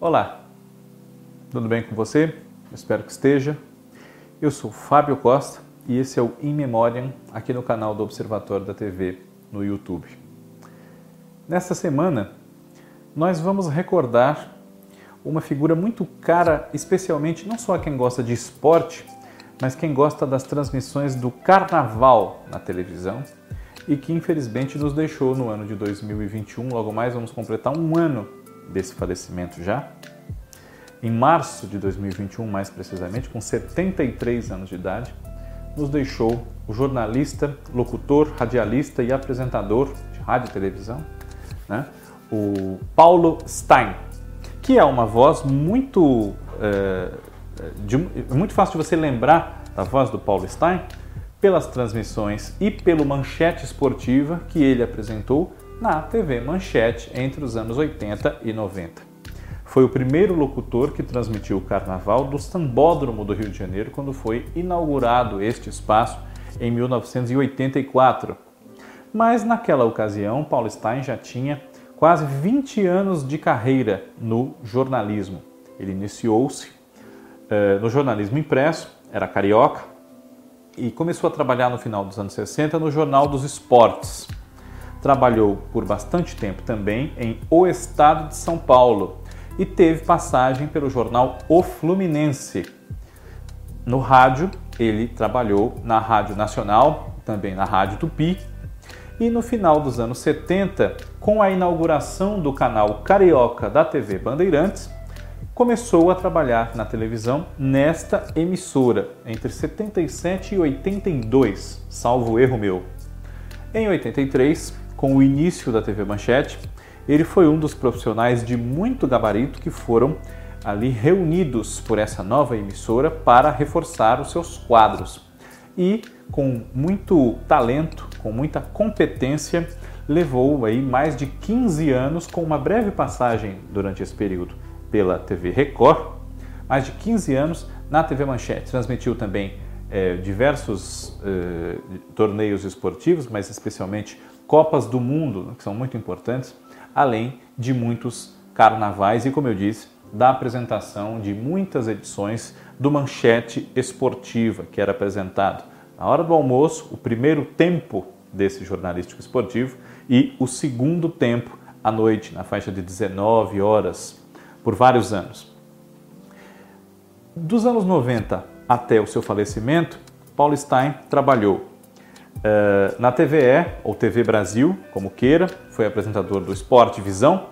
Olá, tudo bem com você? espero que esteja. Eu sou Fábio Costa e esse é o In Memoriam aqui no canal do Observatório da TV no YouTube. Nesta semana, nós vamos recordar uma figura muito cara, especialmente não só a quem gosta de esporte, mas quem gosta das transmissões do carnaval na televisão e que infelizmente nos deixou no ano de 2021. Logo mais vamos completar um ano desse falecimento já. Em março de 2021, mais precisamente, com 73 anos de idade, nos deixou o jornalista, locutor, radialista e apresentador de rádio e televisão, né? o Paulo Stein, que é uma voz muito, é, de, muito fácil de você lembrar da voz do Paulo Stein pelas transmissões e pelo Manchete Esportiva que ele apresentou na TV Manchete entre os anos 80 e 90. Foi o primeiro locutor que transmitiu o carnaval do Sambódromo do Rio de Janeiro quando foi inaugurado este espaço em 1984. Mas naquela ocasião, Paulo Stein já tinha quase 20 anos de carreira no jornalismo. Ele iniciou-se uh, no jornalismo impresso, era carioca, e começou a trabalhar no final dos anos 60 no Jornal dos Esportes. Trabalhou por bastante tempo também em O Estado de São Paulo e teve passagem pelo jornal O Fluminense. No rádio, ele trabalhou na Rádio Nacional, também na Rádio Tupi, e no final dos anos 70, com a inauguração do canal Carioca da TV Bandeirantes, começou a trabalhar na televisão nesta emissora entre 77 e 82, salvo erro meu. Em 83, com o início da TV Manchete, ele foi um dos profissionais de muito gabarito que foram ali reunidos por essa nova emissora para reforçar os seus quadros. E com muito talento, com muita competência, levou aí mais de 15 anos com uma breve passagem durante esse período pela TV Record, mais de 15 anos na TV Manchete. Transmitiu também é, diversos é, torneios esportivos, mas especialmente Copas do Mundo, que são muito importantes, além de muitos carnavais e, como eu disse, da apresentação de muitas edições do Manchete Esportiva, que era apresentado na hora do almoço, o primeiro tempo desse jornalístico esportivo e o segundo tempo à noite, na faixa de 19 horas, por vários anos. Dos anos 90 até o seu falecimento, Paulo Stein trabalhou Uh, na TVE, ou TV Brasil, como queira, foi apresentador do Esporte Visão,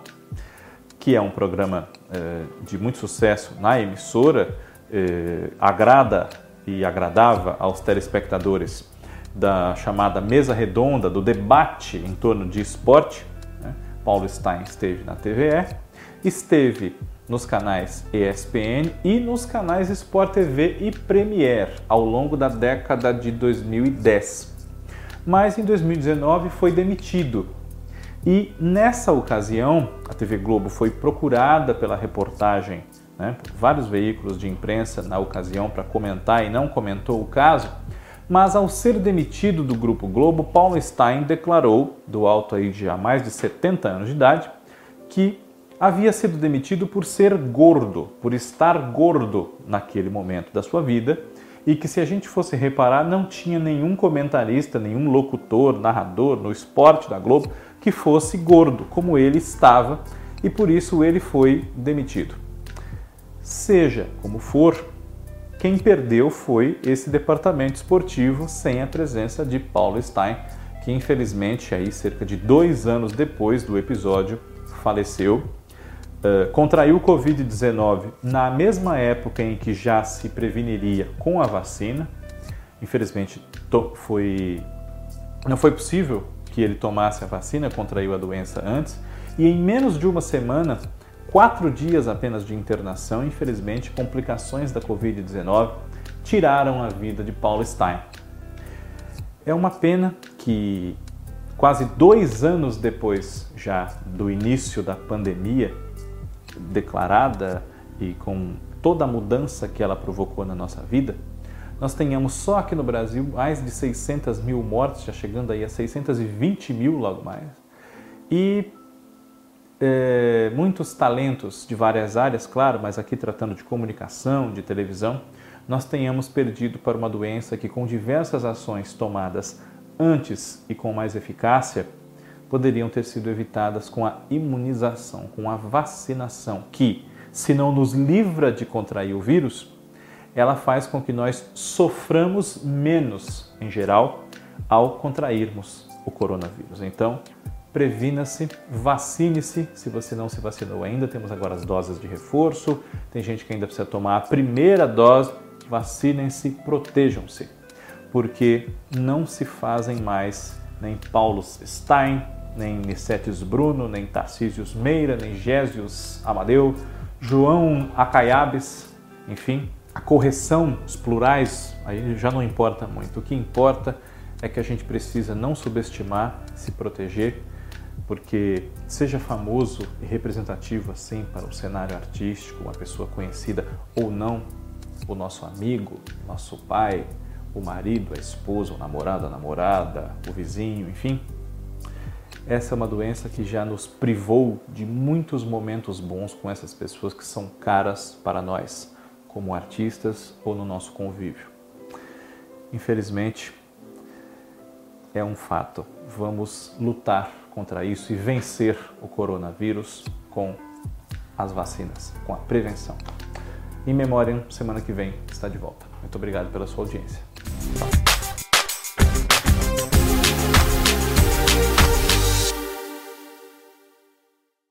que é um programa uh, de muito sucesso na emissora, uh, agrada e agradava aos telespectadores da chamada mesa redonda, do debate em torno de esporte. Né? Paulo Stein esteve na TVE, esteve nos canais ESPN e nos canais Sport TV e Premiere ao longo da década de 2010 mas em 2019 foi demitido. E nessa ocasião, a TV Globo foi procurada pela reportagem, né, por vários veículos de imprensa na ocasião para comentar e não comentou o caso, mas ao ser demitido do Grupo Globo, Paulo Stein declarou, do alto aí de há mais de 70 anos de idade, que havia sido demitido por ser gordo, por estar gordo naquele momento da sua vida e que se a gente fosse reparar, não tinha nenhum comentarista, nenhum locutor, narrador no esporte da Globo que fosse gordo, como ele estava, e por isso ele foi demitido. Seja como for, quem perdeu foi esse departamento esportivo sem a presença de Paulo Stein, que infelizmente aí cerca de dois anos depois do episódio faleceu eh, contraiu o Covid-19 na mesma época em que já se preveniria com a vacina. Infelizmente, foi, não foi possível que ele tomasse a vacina, contraiu a doença antes. E em menos de uma semana, quatro dias apenas de internação, infelizmente, complicações da Covid-19 tiraram a vida de Paulo Stein. É uma pena que quase dois anos depois já do início da pandemia, declarada e com toda a mudança que ela provocou na nossa vida, nós tenhamos só aqui no Brasil mais de 600 mil mortes, já chegando aí a 620 mil logo mais. E é, muitos talentos de várias áreas, claro, mas aqui tratando de comunicação, de televisão, nós tenhamos perdido para uma doença que, com diversas ações tomadas antes e com mais eficácia, poderiam ter sido evitadas com a imunização, com a vacinação, que, se não nos livra de contrair o vírus, ela faz com que nós soframos menos, em geral, ao contrairmos o coronavírus. Então, previna-se, vacine-se. Se você não se vacinou ainda, temos agora as doses de reforço. Tem gente que ainda precisa tomar a primeira dose. Vacinem-se, protejam-se, porque não se fazem mais nem Paulo Stein, nem Nicetes Bruno, nem Tarcísios Meira, nem Gésios Amadeu, João Acaiabes, enfim, a correção, os plurais, aí já não importa muito. O que importa é que a gente precisa não subestimar, se proteger, porque seja famoso e representativo assim para o cenário artístico, uma pessoa conhecida ou não, o nosso amigo, nosso pai, o marido, a esposa, o namorado, a namorada, o vizinho, enfim, essa é uma doença que já nos privou de muitos momentos bons com essas pessoas que são caras para nós, como artistas ou no nosso convívio. Infelizmente, é um fato. Vamos lutar contra isso e vencer o coronavírus com as vacinas, com a prevenção. Em memória, semana que vem está de volta. Muito obrigado pela sua audiência.